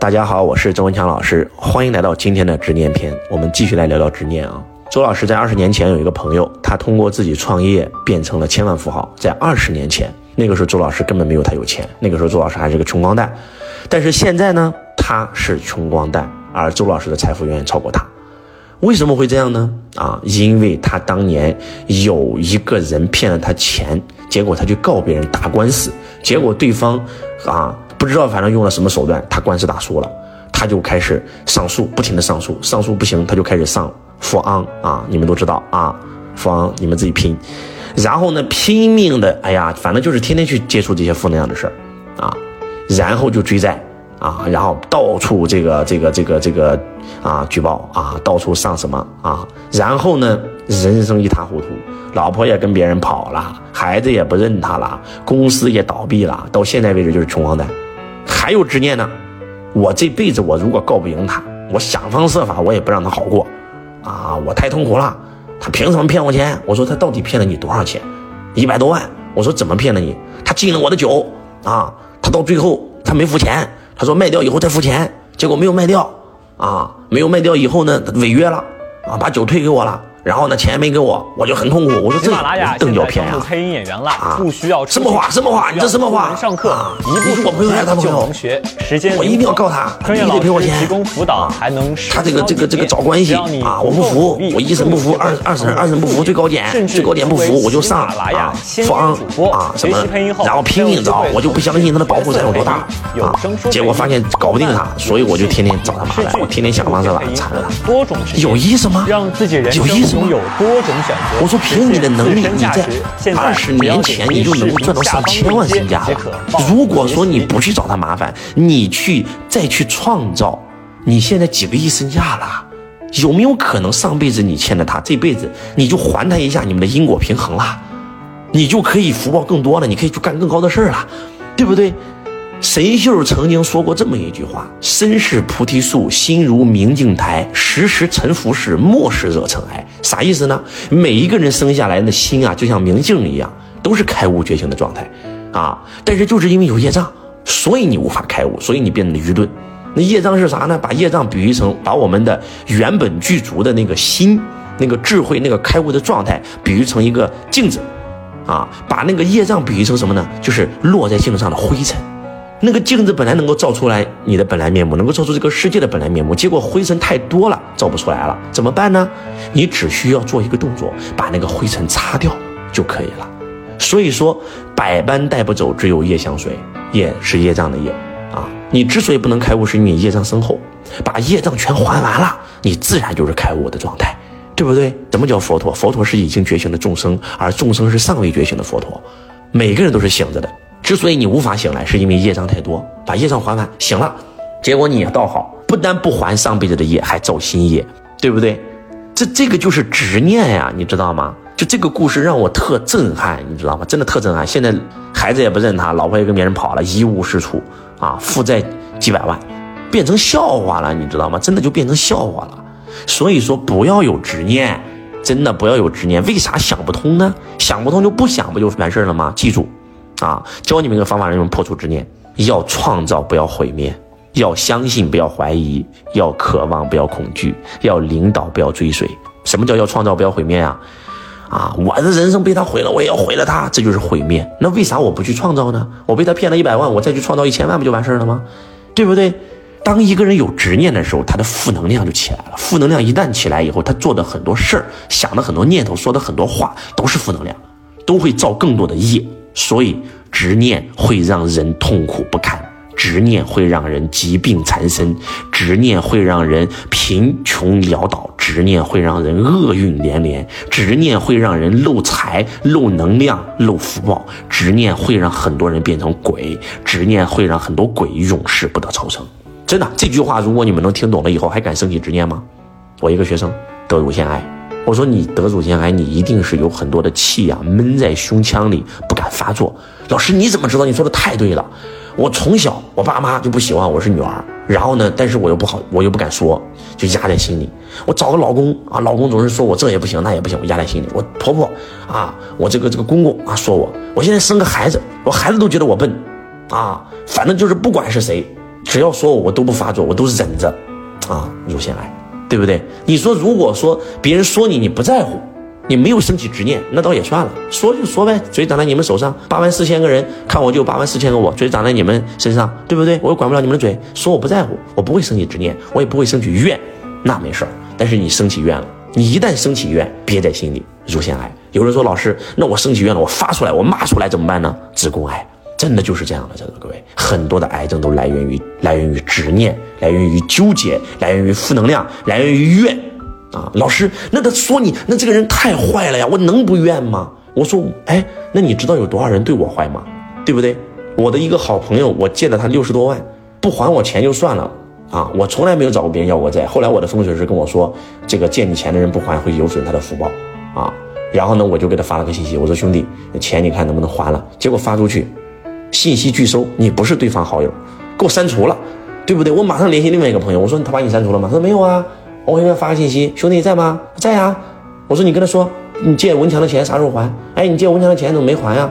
大家好，我是周文强老师，欢迎来到今天的执念篇。我们继续来聊聊执念啊。周老师在二十年前有一个朋友，他通过自己创业变成了千万富豪。在二十年前，那个时候周老师根本没有他有钱，那个时候周老师还是个穷光蛋。但是现在呢，他是穷光蛋，而周老师的财富远远超过他。为什么会这样呢？啊，因为他当年有一个人骗了他钱，结果他去告别人打官司，结果对方啊。不知道，反正用了什么手段，他官司打输了，他就开始上诉，不停的上诉，上诉不行，他就开始上富昂啊，你们都知道啊，富昂你们自己拼，然后呢，拼命的，哎呀，反正就是天天去接触这些负能量的事儿啊，然后就追债啊，然后到处这个这个这个这个啊举报啊，到处上什么啊，然后呢，人生一塌糊涂。老婆也跟别人跑了，孩子也不认他了，公司也倒闭了，到现在为止就是穷光蛋，还有执念呢。我这辈子我如果告不赢他，我想方设法我也不让他好过，啊，我太痛苦了。他凭什么骗我钱？我说他到底骗了你多少钱？一百多万。我说怎么骗的你？他进了我的酒啊，他到最后他没付钱，他说卖掉以后再付钱，结果没有卖掉，啊，没有卖掉以后呢，他违约了，啊，把酒退给我了。然后呢，钱没给我，我就很痛苦。我说这邓小平啊，配音演员了啊，不需要什么话什么话，你这什么话？上课一步我朋友还是他朋友，时间我一定要告他，他必须得赔我钱。提供辅导还能他这个这个这个找关系啊，我不服，我一审不服，二二审二审不服，最高检最高检不服，我就上啊，方啊什么，然后拼命找，我就不相信他的保护伞有多大啊，结果发现搞不定他，所以我就天天找他麻烦，我天天想方设法缠着他，有意思吗？有意思吗？我说凭你的能力，你在二十年前你就能够赚到上千万身家了。如果说你不去找他麻烦，你去再去创造，你现在几个亿身价了？有没有可能上辈子你欠了他，这辈子你就还他一下，你们的因果平衡了，你就可以福报更多了，你可以去干更高的事儿了，对不对？神秀曾经说过这么一句话：“身是菩提树，心如明镜台，时时沉浮时，莫使惹尘埃。”啥意思呢？每一个人生下来的心啊，就像明镜一样，都是开悟觉醒的状态啊。但是就是因为有业障，所以你无法开悟，所以你变得愚钝。那业障是啥呢？把业障比喻成把我们的原本具足的那个心、那个智慧、那个开悟的状态，比喻成一个镜子啊。把那个业障比喻成什么呢？就是落在镜子上的灰尘。那个镜子本来能够照出来你的本来面目，能够照出这个世界的本来面目，结果灰尘太多了，照不出来了，怎么办呢？你只需要做一个动作，把那个灰尘擦掉就可以了。所以说，百般带不走，只有业相随，业是业障的业啊。你之所以不能开悟，是因为业障深厚，把业障全还完了，你自然就是开悟的状态，对不对？什么叫佛陀？佛陀是已经觉醒的众生，而众生是尚未觉醒的佛陀，每个人都是醒着的。之所以你无法醒来，是因为业障太多，把业障还完，醒了，结果你也倒好，不但不还上辈子的业，还造新业，对不对？这这个就是执念呀，你知道吗？就这个故事让我特震撼，你知道吗？真的特震撼。现在孩子也不认他，老婆也跟别人跑了，一无是处啊，负债几百万，变成笑话了，你知道吗？真的就变成笑话了。所以说不要有执念，真的不要有执念。为啥想不通呢？想不通就不想，不就完事儿了吗？记住。啊，教你们一个方法，让你们破除执念：要创造，不要毁灭；要相信，不要怀疑；要渴望，不要恐惧；要领导，不要追随。什么叫要创造，不要毁灭啊？啊，我的人生被他毁了，我也要毁了他，这就是毁灭。那为啥我不去创造呢？我被他骗了一百万，我再去创造一千万，不就完事儿了吗？对不对？当一个人有执念的时候，他的负能量就起来了。负能量一旦起来以后，他做的很多事儿、想的很多念头、说的很多话都是负能量，都会造更多的业。所以，执念会让人痛苦不堪，执念会让人疾病缠身，执念会让人贫穷潦倒，执念会让人厄运连连，执念会让人漏财、漏能量、漏福报，执念会让很多人变成鬼，执念会让很多鬼永世不得超生。真的，这句话如果你们能听懂了以后，还敢升起执念吗？我一个学生得乳腺癌。我说你得乳腺癌，你一定是有很多的气呀闷在胸腔里不敢发作。老师你怎么知道？你说的太对了。我从小我爸妈就不喜欢我是女儿，然后呢，但是我又不好，我又不敢说，就压在心里。我找个老公啊，老公总是说我这也不行那也不行，我压在心里。我婆婆啊，我这个这个公公啊说我，我现在生个孩子，我孩子都觉得我笨，啊，反正就是不管是谁，只要说我我都不发作，我都忍着，啊，乳腺癌，对不对？你说如果说别人说你你不在乎，你没有升起执念，那倒也算了，说就说呗，嘴长在你们手上，八万四千个人看我就八万四千个我，嘴长在你们身上，对不对？我又管不了你们的嘴，说我不在乎，我不会升起执念，我也不会升起怨，那没事儿。但是你升起怨了，你一旦升起怨，憋在心里，乳腺癌。有人说老师，那我升起怨了，我发出来，我骂出来怎么办呢？子宫癌。真的就是这样的，在座各位，很多的癌症都来源于来源于执念，来源于纠结，来源于负能量，来源于怨啊！老师，那他说你那这个人太坏了呀，我能不怨吗？我说，哎，那你知道有多少人对我坏吗？对不对？我的一个好朋友，我借了他六十多万，不还我钱就算了啊！我从来没有找过别人要过债。后来我的风水师跟我说，这个借你钱的人不还会有损他的福报啊。然后呢，我就给他发了个信息，我说兄弟，钱你看能不能还了？结果发出去。信息拒收，你不是对方好友，给我删除了，对不对？我马上联系另外一个朋友，我说他把你删除了吗？他说没有啊。我给他发个信息，兄弟在吗？在呀。我说你跟他说，你借文强的钱啥时候还？哎，你借文强的钱怎么没还呀？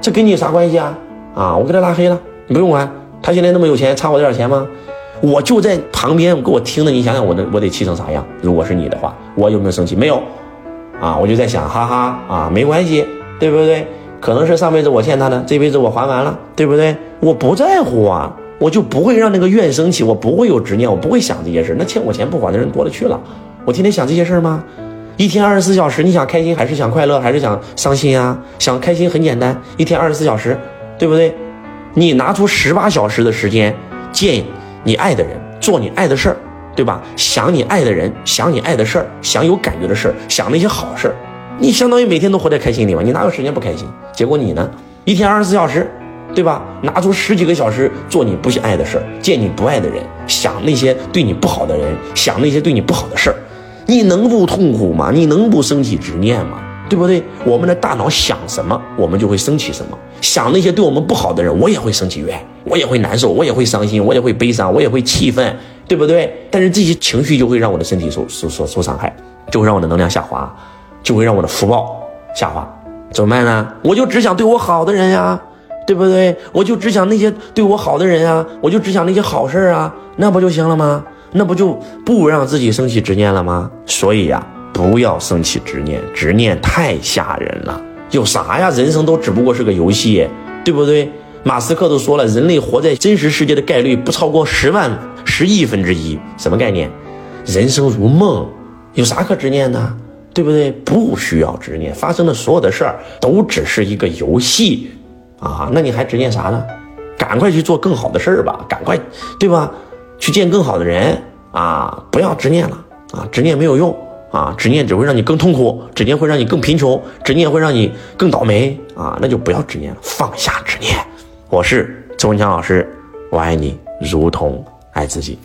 这跟你有啥关系啊？啊，我给他拉黑了，你不用管。他现在那么有钱，差我这点钱吗？我就在旁边给我听的，你想想我的我得气成啥样？如果是你的话，我有没有生气？没有。啊，我就在想，哈哈啊，没关系，对不对？可能是上辈子我欠他的，这辈子我还完了，对不对？我不在乎啊，我就不会让那个怨生起，我不会有执念，我不会想这些事那欠我钱不还的人多了去了，我天天想这些事吗？一天二十四小时，你想开心还是想快乐，还是想伤心啊？想开心很简单，一天二十四小时，对不对？你拿出十八小时的时间见你爱的人，做你爱的事儿，对吧？想你爱的人，想你爱的事儿，想有感觉的事儿，想那些好事儿。你相当于每天都活在开心里嘛？你哪有时间不开心？结果你呢？一天二十四小时，对吧？拿出十几个小时做你不爱的事儿，见你不爱的人，想那些对你不好的人，想那些对你不好的事儿，你能不痛苦吗？你能不升起执念吗？对不对？我们的大脑想什么，我们就会升起什么。想那些对我们不好的人，我也会升起怨，我也会难受，我也会伤心，我也会悲伤，我也会气愤，对不对？但是这些情绪就会让我的身体受受受受伤害，就会让我的能量下滑。就会让我的福报下滑，怎么办呢？我就只想对我好的人呀，对不对？我就只想那些对我好的人啊，我就只想那些好事啊，那不就行了吗？那不就不让自己升起执念了吗？所以呀，不要升起执念，执念太吓人了。有啥呀？人生都只不过是个游戏，对不对？马斯克都说了，人类活在真实世界的概率不超过十万十亿分之一，什么概念？人生如梦，有啥可执念的？对不对？不需要执念，发生的所有的事儿都只是一个游戏，啊，那你还执念啥呢？赶快去做更好的事儿吧，赶快，对吧？去见更好的人啊！不要执念了啊！执念没有用啊！执念只会让你更痛苦，执念会让你更贫穷，执念会让你更倒霉啊！那就不要执念了，放下执念。我是周文强老师，我爱你如同爱自己。